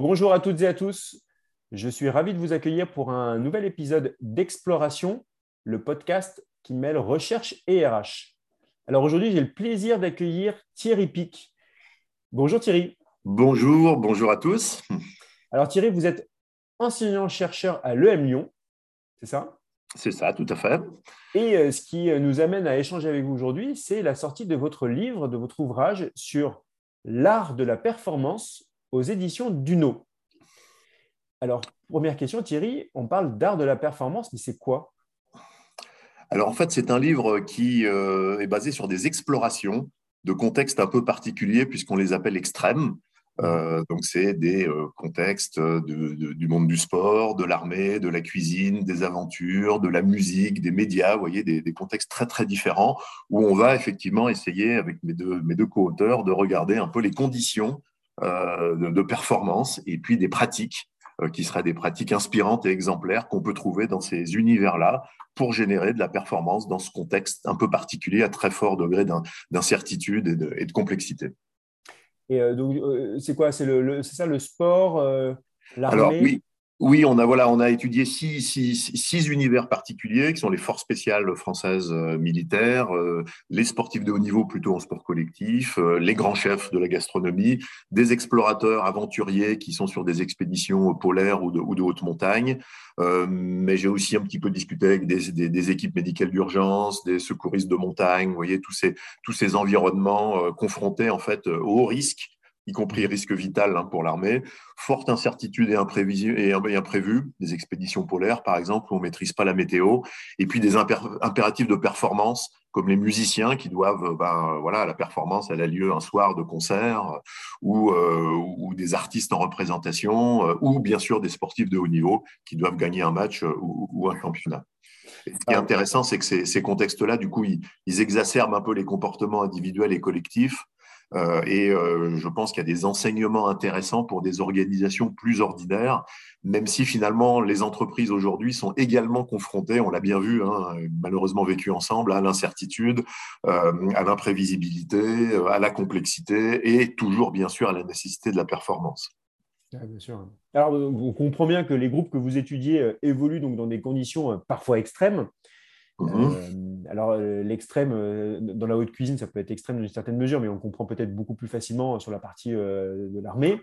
Bonjour à toutes et à tous. Je suis ravi de vous accueillir pour un nouvel épisode d'Exploration, le podcast qui mêle recherche et RH. Alors aujourd'hui, j'ai le plaisir d'accueillir Thierry Pic. Bonjour Thierry. Bonjour, bonjour à tous. Alors Thierry, vous êtes enseignant-chercheur à l'EM Lyon, c'est ça? C'est ça, tout à fait. Et euh, ce qui euh, nous amène à échanger avec vous aujourd'hui, c'est la sortie de votre livre, de votre ouvrage sur l'art de la performance aux éditions Duno. Alors, première question, Thierry, on parle d'art de la performance, mais c'est quoi? Alors, en fait, c'est un livre qui euh, est basé sur des explorations de contextes un peu particuliers, puisqu'on les appelle extrêmes. Euh, donc, c'est des euh, contextes du monde du sport, de l'armée, de la cuisine, des aventures, de la musique, des médias, vous voyez, des, contextes très, très différents où on va effectivement essayer, avec mes deux, mes deux co-auteurs, de regarder un peu les conditions euh, de, performance et puis des pratiques euh, qui seraient des pratiques inspirantes et exemplaires qu'on peut trouver dans ces univers-là pour générer de la performance dans ce contexte un peu particulier à très fort degré d'incertitude et, de, complexité. Et euh, donc, c'est quoi? C'est ça le sport, l'armée? Oui, on a, voilà, on a étudié six, six, six, univers particuliers qui sont les forces spéciales françaises euh, militaires, euh, les sportifs de haut niveau plutôt en sport collectif, euh, les grands chefs de la gastronomie, des explorateurs aventuriers qui sont sur des expéditions polaires ou de, ou de haute montagne. mais j'ai aussi un petit peu discuté avec des, des, équipes médicales d'urgence, des secouristes de montagne, vous voyez, tous ces, tous ces environnements confrontés en fait au risque y compris risque vital hein, pour l'armée, forte incertitude et, et imprévu, des expéditions polaires par exemple, où on ne maîtrise pas la météo, et puis des impératifs de performance, comme les musiciens qui doivent, ben, voilà, la performance, elle a lieu un soir de concert, ou, euh, ou des artistes en représentation, euh, ou bien sûr des sportifs de haut niveau qui doivent gagner un match euh, ou, un championnat. ce qui est intéressant, c'est que ces, contextes-là, du coup, ils, exacerbent un peu les comportements individuels et collectifs euh, et euh, je pense qu'il y a des enseignements intéressants pour des organisations plus ordinaires, même si finalement les entreprises aujourd'hui sont également confrontées, on l'a bien vu, hein, malheureusement vécu ensemble, à l'incertitude, euh, à l'imprévisibilité, à la complexité et toujours bien sûr à la nécessité de la performance. bien sûr. Alors, on comprend bien que les groupes que vous étudiez évoluent donc dans des conditions parfois extrêmes. Mhm. Euh, alors, euh, l'extrême, euh, dans la haute cuisine, ça peut être extrême dans une certaine mesure, mais on comprend peut-être beaucoup plus facilement sur la partie de l'armée.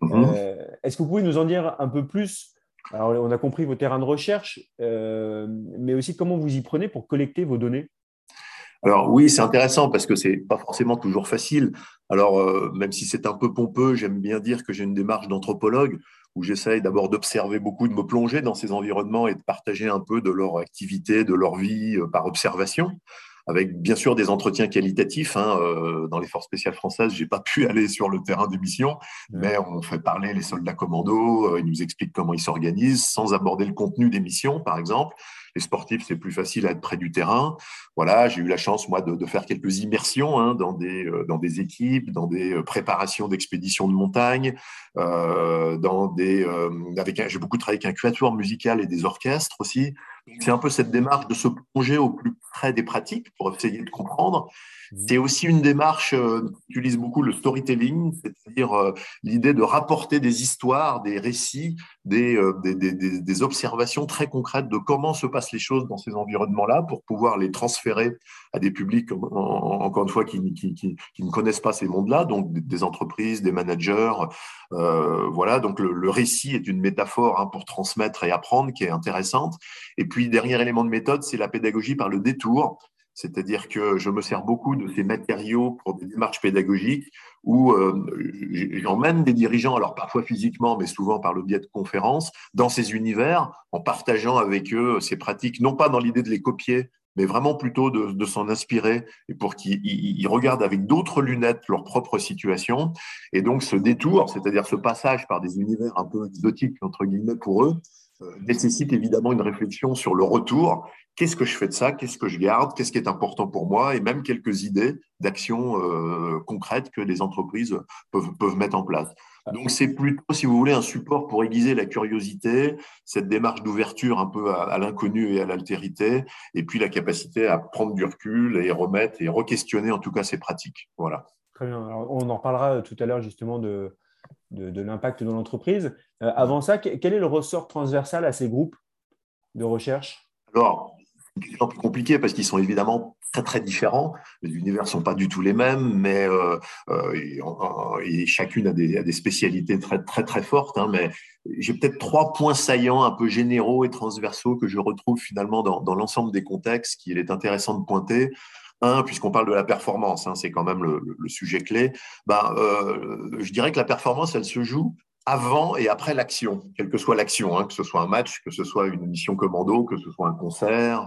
Mhm. Est-ce que vous pouvez nous en dire un peu plus? Alors, on a compris vos terrains de recherche, mais aussi comment vous y prenez pour collecter vos données? Alors oui, c'est intéressant parce que c'est pas forcément toujours facile. Alors même si c'est un peu pompeux, j'aime bien dire que j'ai une démarche d'anthropologue où j'essaye d'abord d'observer beaucoup, de me plonger dans ces environnements et de partager un peu de leur activité, de leur vie euh, par observation avec bien sûr des entretiens qualitatifs. Hein, euh, dans les forces spéciales françaises, j'ai pas pu aller sur le terrain des missions, mais on fait parler les soldats commandos, euh, ils nous expliquent comment ils s'organisent, sans aborder le contenu des missions, par exemple. Les sportifs, c'est plus facile à être près du terrain. Voilà, j'ai eu la chance, moi, de, de faire quelques immersions hein, dans, des, euh, dans des équipes, dans des préparations d'expéditions de montagne, euh, dans des, avec j'ai beaucoup travaillé avec un quatuor musical et des orchestres aussi. C'est un peu cette démarche de se plonger au plus près des pratiques pour essayer de comprendre. Mmh. C'est aussi une démarche euh, qui utilise beaucoup le storytelling, c'est-à-dire euh, l'idée de rapporter des histoires, des récits, euh, des, des, des, des, observations très concrètes de comment se passent les choses dans ces environnements-là pour pouvoir les transférer à des publics, encore une fois, qui, qui, qui, qui ne connaissent pas ces mondes-là, donc des entreprises, des managers. Euh, voilà, donc le, le, récit est une métaphore hein, pour transmettre et apprendre qui est intéressante. Et puis, dernier élément de méthode, c'est la pédagogie par le détour. C'est-à-dire que je me sers beaucoup de ces matériaux pour des démarches pédagogiques où euh, j'emmène des dirigeants, alors parfois physiquement, mais souvent par le biais de conférences, dans ces univers, en partageant avec eux ces pratiques, non pas dans l'idée de les copier, mais vraiment plutôt de, s'en inspirer et pour qu'ils regardent avec d'autres lunettes leur propre situation. Et donc ce détour, c'est-à-dire ce passage par des univers un peu exotiques, entre guillemets, pour eux, nécessite évidemment une réflexion sur le retour. Qu'est-ce que je fais de ça? Qu'est-ce que je garde? Qu'est-ce qui est important pour moi? Et même quelques idées d'actions euh, concrètes que les entreprises peuvent, mettre en place. Donc c'est plutôt, si vous voulez, un support pour aiguiser la curiosité, cette démarche d'ouverture un peu à, l'inconnu et à l'altérité, et puis la capacité à prendre du recul et remettre et re-questionner en tout cas ces pratiques. Voilà. Très bien. on en reparlera tout à l'heure justement de, de, l'impact de l'entreprise. avant ça, quel est le ressort transversal à ces groupes de recherche? Alors, c'est peu compliqué parce qu'ils sont évidemment très très différents. Les univers ne sont pas du tout les mêmes, mais euh, euh, et, chacune a des, a des, spécialités très très très fortes. Hein, mais j'ai peut-être trois points saillants un peu généraux et transversaux que je retrouve finalement dans, dans l'ensemble des contextes qu'il est intéressant de pointer. Un, puisqu'on parle de la performance, hein, c'est quand même le, sujet clé. Ben, euh, je dirais que la performance, elle se joue avant et après l'action, quelle que soit l'action, hein, que ce soit un match, que ce soit une mission commando, que ce soit un concert.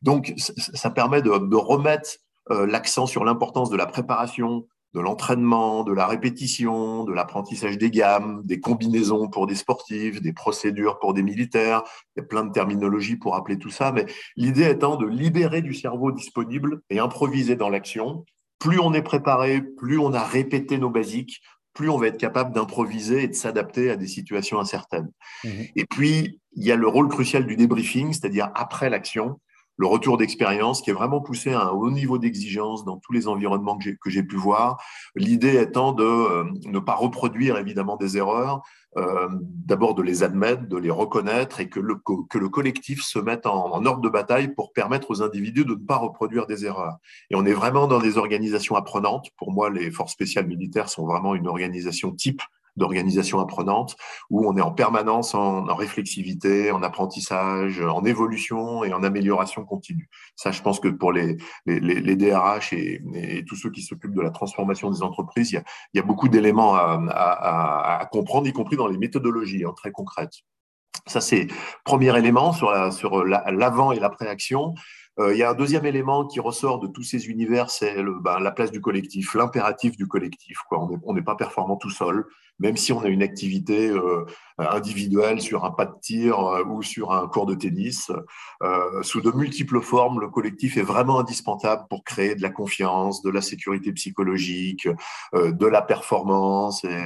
Donc, ça permet de, remettre euh, l'accent sur l'importance de la préparation, de l'entraînement, de la répétition, de l'apprentissage des gammes, des combinaisons pour des sportifs, des procédures pour des militaires. Il y a plein de terminologies pour appeler tout ça, mais l'idée étant de libérer du cerveau disponible et improviser dans l'action. Plus on est préparé, plus on a répété nos basiques, plus on va être capable d'improviser et de s'adapter à des situations incertaines. Mmh et puis, il y a le rôle crucial du débriefing, c'est-à-dire après l'action, le retour d'expérience qui est vraiment poussé à un haut niveau d'exigence dans tous les environnements que j'ai pu voir. L'idée étant de euh, ne pas reproduire évidemment des erreurs, euh, d'abord de les admettre, de les reconnaître et que le, que le collectif se mette en, en, ordre de bataille pour permettre aux individus de ne pas reproduire des erreurs. Et on est vraiment dans des organisations apprenantes. Pour moi, les forces spéciales militaires sont vraiment une organisation type d'organisation apprenante, où on est en permanence en, réflexivité, en apprentissage, en évolution et en amélioration continue. Ça, je pense que pour les, les, DRH et, tous ceux qui s'occupent de la transformation des entreprises, il y a, beaucoup d'éléments à, comprendre, y compris dans les méthodologies hein, très concrètes. Ça, c'est premier élément sur l'avant la, sur la, et l'après-action. Euh, il y a un deuxième élément qui ressort de tous ces univers, c'est ben, la place du collectif, l'impératif du collectif. On n'est pas performant tout seul, même si on a une activité euh, individuelle sur un pas de tir euh, ou sur un cours de tennis. Sous de multiples formes, le collectif est vraiment indispensable pour créer de la confiance, de la sécurité psychologique, de la performance et,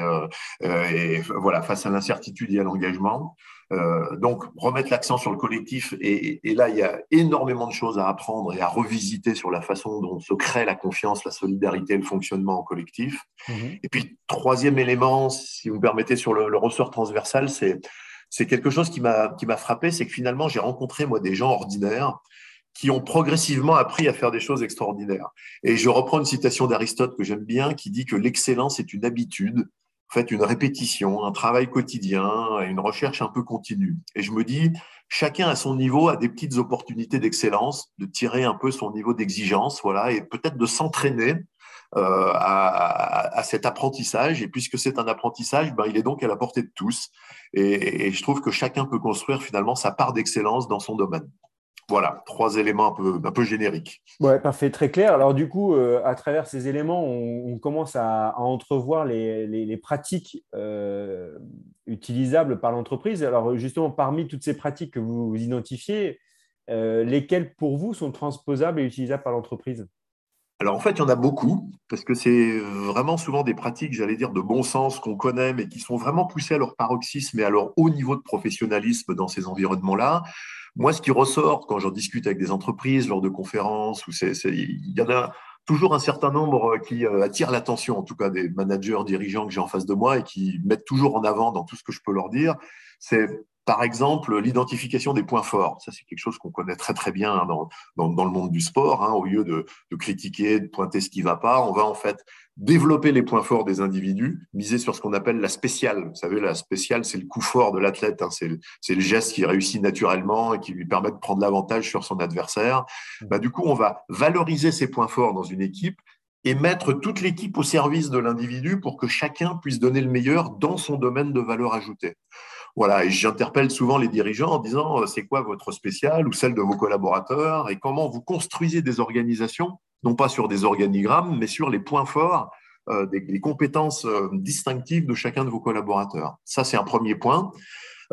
et voilà face à l'incertitude et à l'engagement. Euh, donc, remettre l'accent sur le collectif. Et, et, là, il y a énormément de choses à apprendre et à revisiter sur la façon dont se crée la confiance, la solidarité le fonctionnement en collectif. Mhm. Et puis, troisième élément, si vous me permettez, sur le, le ressort transversal, c'est c'est quelque chose qui m'a qui m'a frappé, c'est que finalement, j'ai rencontré moi des gens ordinaires qui ont progressivement appris à faire des choses extraordinaires. Et je reprends une citation d'Aristote que j'aime bien, qui dit que l'excellence est une habitude fait une répétition, un travail quotidien, une recherche un peu continue. Et je me dis, chacun à son niveau a des petites opportunités d'excellence, de tirer un peu son niveau d'exigence, voilà, et peut-être de s'entraîner euh, à, à, cet apprentissage. Et puisque c'est un apprentissage, ben, il est donc à la portée de tous. Et, et je trouve que chacun peut construire finalement sa part d'excellence dans son domaine. Voilà, trois éléments un peu, un peu génériques. Ouais, parfait, très clair. Alors du coup, euh, à travers ces éléments, on, commence à, entrevoir les, les, pratiques euh, utilisables par l'entreprise. Alors justement, parmi toutes ces pratiques que vous, identifiez, euh, lesquelles pour vous sont transposables et utilisables par l'entreprise? Alors en fait, il y en a beaucoup, parce que c'est vraiment souvent des pratiques, j'allais dire, de bon sens qu'on connaît, mais qui sont vraiment poussées à leur paroxysme et à leur haut niveau de professionnalisme dans ces environnements-là. Moi, ce qui ressort quand j'en discute avec des entreprises lors de conférences, où c'est, il y en a toujours un certain nombre qui euh, attirent l'attention, en tout cas des managers, dirigeants que j'ai en face de moi et qui mettent toujours en avant dans tout ce que je peux leur dire, c'est par exemple, l'identification des points forts. Ça, c'est quelque chose qu'on connaît très très bien dans, dans, dans le monde du sport. Hein. Au lieu de, de, critiquer, de pointer ce qui va pas, on va en fait développer les points forts des individus, miser sur ce qu'on appelle la spéciale. Vous savez, la spéciale, c'est le coup fort de l'athlète. Hein. C'est le, le, geste qui réussit naturellement et qui lui permet de prendre l'avantage sur son adversaire. Mmh. Bah, du coup, on va valoriser ces points forts dans une équipe et mettre toute l'équipe au service de l'individu pour que chacun puisse donner le meilleur dans son domaine de valeur ajoutée. Voilà, et j'interpelle souvent les dirigeants en disant euh, c'est quoi votre spécial ou celle de vos collaborateurs et comment vous construisez des organisations, non pas sur des organigrammes, mais sur les points forts, euh, des, les compétences euh, distinctives de chacun de vos collaborateurs. Ça, c'est un premier point.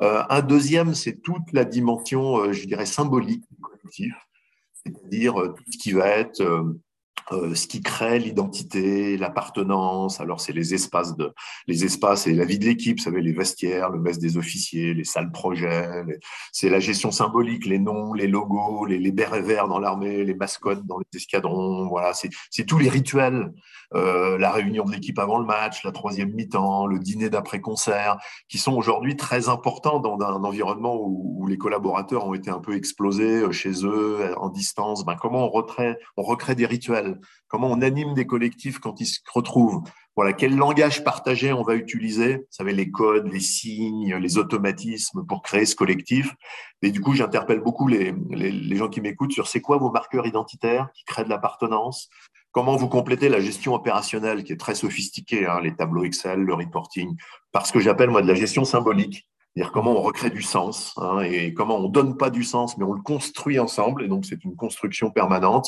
Un deuxième, c'est toute la dimension, je dirais, symbolique du collectif, c'est-à-dire tout ce qui va être euh, ce qui crée l'identité, l'appartenance. Alors, c'est les espaces et la vie de l'équipe. Vous savez, les vestiaires, le mess des officiers, les salles projets. C'est la gestion symbolique, les noms, les logos, les, les bérets verts dans l'armée, les mascottes dans les escadrons. Voilà, c'est tous les rituels. Euh, la réunion de l'équipe avant le match, la troisième mi-temps, le dîner d'après-concert, qui sont aujourd'hui très importants dans un environnement où, les collaborateurs ont été un peu explosés euh, chez eux, en distance. Ben, comment on recrée des rituels? Comment on anime des collectifs quand ils se retrouvent Voilà, quel langage partagé on va utiliser Vous savez, les codes, les signes, les automatismes pour créer ce collectif. Et du coup, j'interpelle beaucoup les, les gens qui m'écoutent sur c'est quoi vos marqueurs identitaires qui créent de l'appartenance Comment vous complétez la gestion opérationnelle qui est très sophistiquée, hein, les tableaux Excel, le reporting, par ce que j'appelle moi de la gestion symbolique, c'est-à-dire comment on recrée du sens hein, et comment on donne pas du sens, mais on le construit ensemble. Et donc, c'est une construction permanente.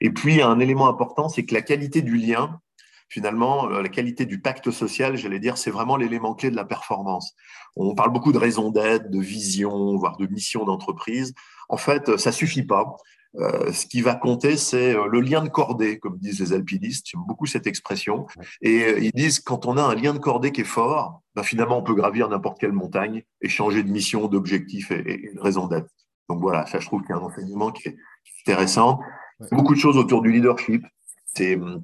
Et puis, un élément important, c'est que la qualité du lien, finalement, euh, la qualité du pacte social, j'allais dire, c'est vraiment l'élément clé de la performance. On parle beaucoup de raison d'être, de vision, voire de mission d'entreprise. En fait, ça suffit pas. Euh, ce qui va compter, c'est euh, le lien de cordée, comme disent les alpinistes. J'aime beaucoup cette expression. Et euh, ils disent quand on a un lien de cordée qui est fort, ben finalement, on peut gravir n'importe quelle montagne et changer de mission, d'objectif et, de raison d'être. Donc voilà, ça, je trouve qu'il y a un enseignement qui est intéressant. Beaucoup de choses autour du leadership. C'est hum,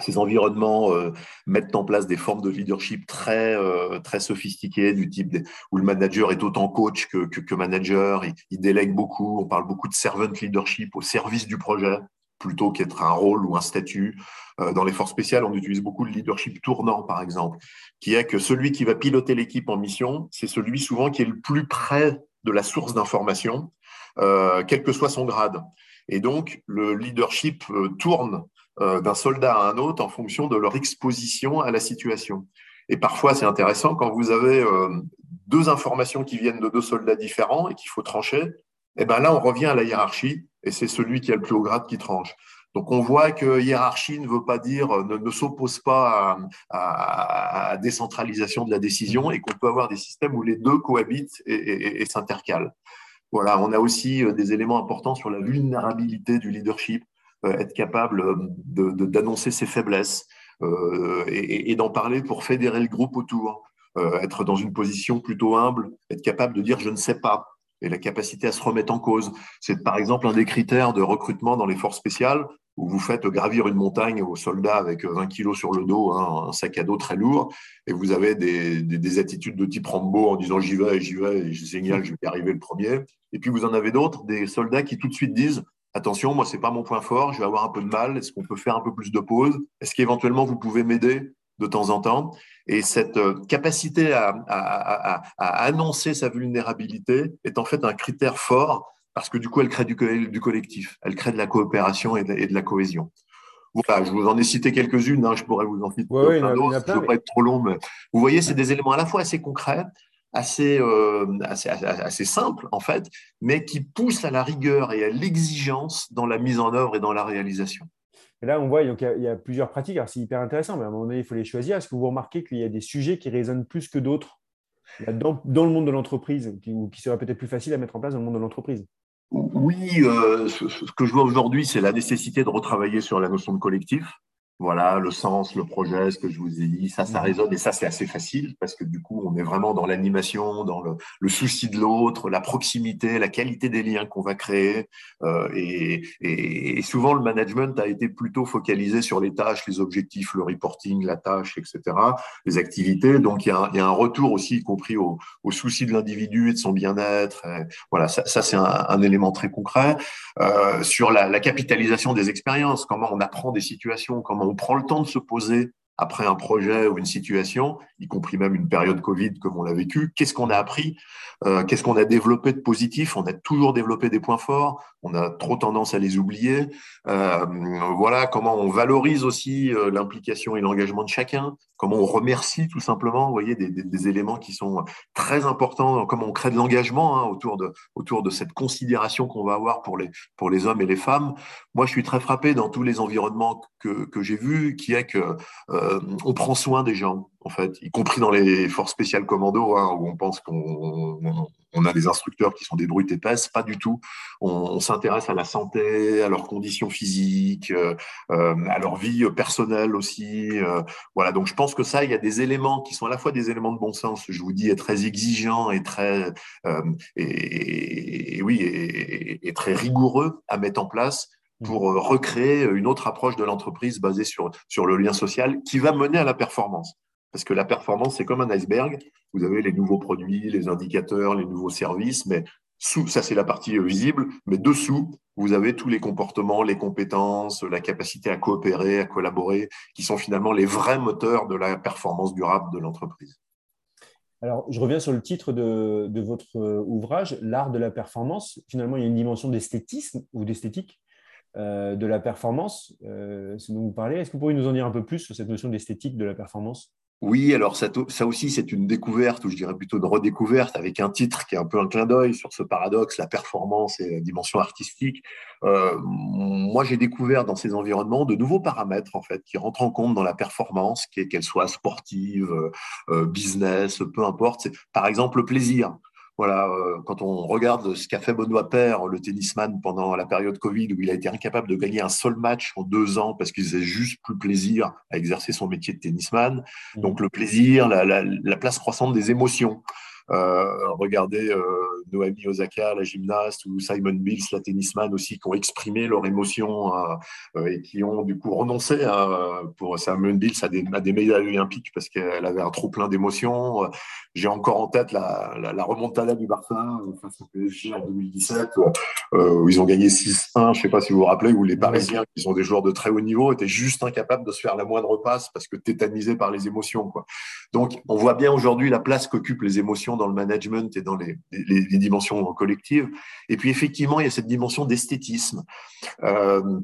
ces environnements euh, mettent en place des formes de leadership très, euh, très sophistiquées, du type où le manager est autant coach que, que, manager, il, il, délègue beaucoup, on parle beaucoup de servant leadership au service du projet, plutôt qu'être un rôle ou un statut. Euh, dans les forces spéciales, on utilise beaucoup le leadership tournant, par exemple, qui est que celui qui va piloter l'équipe en mission, c'est celui souvent qui est le plus près de la source d'information, quel que soit son grade. Et donc, le leadership tourne euh, d'un soldat à un autre en fonction de leur exposition à la situation. Et parfois, c'est intéressant quand vous avez euh, deux informations qui viennent de deux soldats différents et qu'il faut trancher. Et eh ben là, on revient à la hiérarchie et c'est celui qui a le plus haut grade qui tranche. Donc, on voit que hiérarchie ne veut pas dire, ne, s'oppose pas à, à, décentralisation de la décision et qu'on peut avoir des systèmes où les deux cohabitent et s'intercalent. Voilà, on a aussi euh, des éléments importants sur la vulnérabilité du leadership. Euh, être capable euh, d'annoncer ses faiblesses euh, et, d'en parler pour fédérer le groupe autour. être dans une position plutôt humble, être capable de dire je ne sais pas, et la capacité à se remettre en cause. C'est par exemple un des critères de recrutement dans les forces spéciales où vous faites gravir une montagne aux soldats avec 20 kilos sur le dos, hein, un sac à dos très lourd, et vous avez des, des, attitudes de type Rambo en disant j'y vais, j'y vais, c'est génial, je vais y arriver le premier. Et puis vous en avez d'autres, des soldats qui tout de suite disent attention, moi, ce n'est pas mon point fort, je vais avoir un peu de mal, est-ce qu'on peut faire un peu plus de pause? Est-ce qu'éventuellement, vous pouvez m'aider de temps en temps? Et cette euh, capacité à, annoncer sa vulnérabilité est en fait un critère fort parce que du coup, elle crée du, collectif, elle crée de la coopération et de, la cohésion. Voilà, je vous en ai cité quelques-unes, hein, je pourrais vous en citer plein d'autres, je ne veux pas être trop long, mais vous voyez, c'est des éléments à la fois assez concrets, euh, assez, assez, simple, en fait, mais qui pousse à la rigueur et à l'exigence dans la mise en œuvre et dans la réalisation. là, on voit qu'il y, a plusieurs pratiques. Alors, c'est hyper intéressant, mais à un moment donné, il faut les choisir. Est-ce que vous remarquez qu'il y a des sujets qui résonnent plus que d'autres dans, dans, le monde de l'entreprise, ou qui seraient peut-être plus faciles à mettre en place dans le monde de l'entreprise? Oui, euh, ce, que je vois aujourd'hui, c'est la nécessité de retravailler sur la notion de collectif. Voilà, le sens, le projet, ce que je vous ai dit, ça, ça mhm. résonne et ça, c'est assez facile parce que du coup, on est vraiment dans l'animation, dans le, le, souci de l'autre, la proximité, la qualité des liens qu'on va créer. Euh, et, et, souvent, le management a été plutôt focalisé sur les tâches, les objectifs, le reporting, la tâche, etc., les activités. Donc, il y a un, il y a un retour aussi, y compris au, au souci de l'individu et de son bien-être. Voilà, ça, ça c'est un, un, élément très concret. Euh, sur la, la capitalisation des expériences, comment on apprend des situations, comment on prend le temps de se poser après un projet ou une situation, y compris même une période Covid comme on l'a vécu, qu'est-ce qu'on a appris, euh, qu'est-ce qu'on a développé de positif, on a toujours développé des points forts, on a trop tendance à les oublier. Euh, voilà comment on valorise aussi euh, l'implication et l'engagement de chacun, comment on remercie tout simplement, vous voyez, des, éléments qui sont très importants, comment on crée de l'engagement hein, autour, de, autour de cette considération qu'on va avoir pour les, pour les hommes et les femmes. Moi, je suis très frappé dans tous les environnements que, que j'ai vus, qui est que on prend soin des gens, en fait, y compris dans les forces spéciales commando, hein, où on pense qu'on on a des instructeurs qui sont des brutes épaisses, pas du tout. On, s'intéresse à la santé, à leurs conditions physiques, euh, euh, à leur vie personnelle aussi. Euh, voilà, donc je pense que ça, il y a des éléments qui sont à la fois des éléments de bon sens, je vous dis, et très exigeants et très, et, oui, et, très rigoureux à mettre en place pour recréer une autre approche de l'entreprise basée sur, sur le lien social qui va mener à la performance. Parce que la performance, c'est comme un iceberg. Vous avez les nouveaux produits, les indicateurs, les nouveaux services, mais sous, ça c'est la partie visible, mais dessous, vous avez tous les comportements, les compétences, la capacité à coopérer, à collaborer, qui sont finalement les vrais moteurs de la performance durable de l'entreprise. Alors, je reviens sur le titre de, votre ouvrage, L'art de la performance. Finalement, il y a une dimension d'esthétisme ou d'esthétique? Euh, de la performance, euh, dont vous parlez. Est-ce que vous pourriez nous en dire un peu plus sur cette notion d'esthétique de la performance? Oui, alors ça, aussi, c'est une découverte, ou je dirais plutôt une redécouverte, avec un titre qui est un peu un clin d'œil sur ce paradoxe, la performance et la dimension artistique. Euh, moi, j'ai découvert dans ces environnements de nouveaux paramètres, en fait, qui rentrent en compte dans la performance, qu'elle soit sportive, euh, business, peu importe. Par exemple, le plaisir. Voilà, euh, quand on regarde ce qu'a fait Benoît Père, le tennisman, pendant la période Covid, où il a été incapable de gagner un seul match en deux ans parce qu'il faisait juste plus plaisir à exercer son métier de tennisman. Mmh. Donc le plaisir, la place croissante des émotions. Euh, regardez euh, Noémie Osaka, la gymnaste, ou Simon Bills, la tennisman aussi, qui ont exprimé leur émotion euh, et qui ont du coup renoncé pour Simon Bills à des, des médailles olympiques parce qu'elle avait un trop plein d'émotions. J'ai encore en tête la, la, la, remontada du Barça PSG en 2017, où ils ont gagné 6-1, je ne sais pas si vous vous rappelez, où les Parisiens, qui sont des joueurs de très haut niveau, étaient juste incapables de se faire la moindre passe parce que tétanisés par les émotions. Donc, on voit bien aujourd'hui la place qu'occupent les émotions dans le management et dans les, dimensions collectives. Et puis effectivement, il y a cette dimension d'esthétisme. Euh,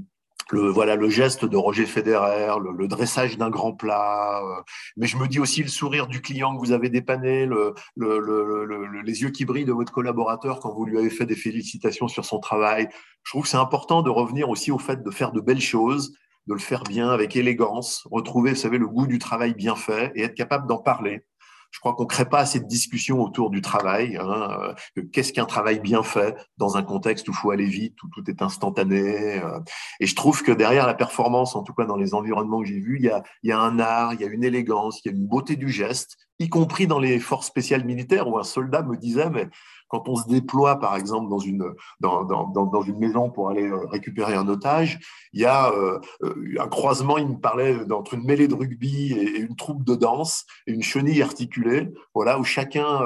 le, voilà, le geste de Roger Federer, le, dressage d'un grand plat, euh, mais je me dis aussi le sourire du client que vous avez dépanné, le, les yeux qui brillent de votre collaborateur quand vous lui avez fait des félicitations sur son travail. Je trouve que c'est important de revenir aussi au fait de faire de belles choses, de le faire bien avec élégance, retrouver, vous savez, le goût du travail bien fait et être capable d'en parler. Je crois qu'on ne crée pas assez de discussions autour du travail. Hein, euh, Qu'est-ce qu'un travail bien fait dans un contexte où il faut aller vite, où tout est instantané. Euh. et je trouve que derrière la performance, en tout cas dans les environnements que j'ai vus, il y a, y a un art, il y a une élégance, il y a une beauté du geste, y compris dans les forces spéciales militaires où un soldat me disait, mais quand on se déploie, par exemple, dans une, dans, dans, dans une maison pour aller euh, récupérer un otage, il y a euh, euh, un croisement, il me parlait entre une mêlée de rugby et, une troupe de danse, et une chenille articulée, voilà, où chacun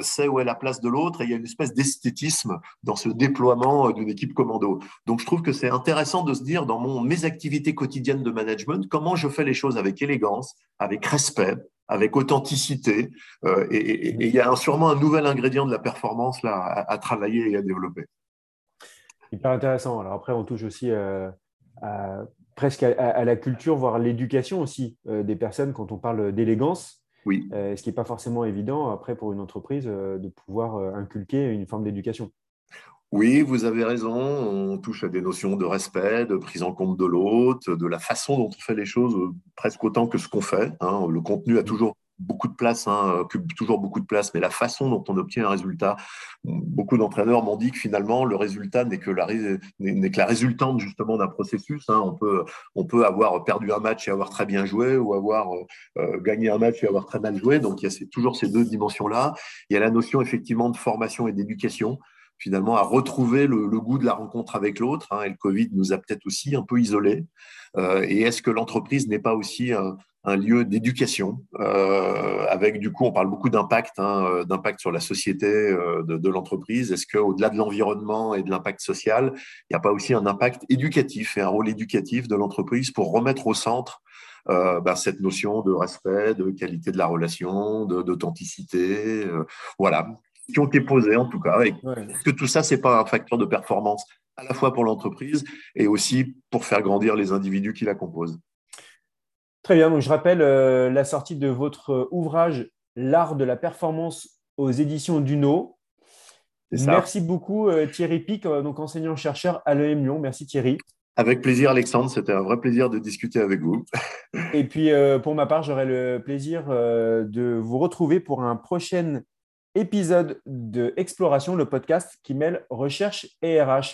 sait où est la place de l'autre, et il y a une espèce d'esthétisme dans ce déploiement d'une équipe commando. Donc, je trouve que c'est intéressant de se dire, dans mon, mes activités quotidiennes de management, comment je fais les choses avec élégance, avec respect, avec authenticité. Euh, et il y a sûrement un nouvel ingrédient de la performance là, à, travailler et à développer. Hyper intéressant. Alors après, on touche aussi euh, presque à, la culture, voire l'éducation aussi euh, des personnes quand on parle d'élégance. Oui. ce qui n'est pas forcément évident après pour une entreprise de pouvoir inculquer une forme d'éducation. Oui, vous avez raison. On touche à des notions de respect, de prise en compte de l'autre, de la façon dont on fait les choses, euh, presque autant que ce qu'on fait. Hein. Le contenu a toujours beaucoup de place, hein, occupe toujours beaucoup de place, mais la façon dont on obtient un résultat, beaucoup d'entraîneurs m'ont dit que finalement le résultat n'est que la, n'est que la résultante justement d'un processus. Hein. On, peut, on peut avoir perdu un match et avoir très bien joué, ou avoir euh, euh, gagné un match et avoir très mal joué. Donc il y a toujours ces deux dimensions-là. Il y a la notion effectivement de formation et d'éducation finalement à retrouver le, goût de la rencontre avec l'autre. Hein, et le Covid nous a peut-être aussi un peu isolés. Euh, et est-ce que l'entreprise n'est pas aussi un, lieu d'éducation euh, avec du coup on parle beaucoup d'impact, hein, euh, d'impact sur la société de, l'entreprise. Est-ce qu'au-delà de l'environnement et de l'impact social, il n'y a pas aussi un impact éducatif et un rôle éducatif de l'entreprise pour remettre au centre ben, cette notion de respect, de qualité de la relation, d'authenticité, voilà, qui ont été posées en tout cas. Et ouais. que tout ça, c'est pas un facteur de performance à la fois pour l'entreprise et aussi pour faire grandir les individus qui la composent. Très bien, donc je rappelle euh, la sortie de votre ouvrage L'art de la performance aux éditions Duno. Merci beaucoup euh, Thierry Pic, euh, donc enseignant-chercheur à l'EM Lyon. Merci Thierry. Avec plaisir Alexandre, c'était un vrai plaisir de discuter avec vous. Et puis pour ma part, j'aurai le plaisir de vous retrouver pour un prochain épisode de Exploration, le podcast qui mêle recherche et RH.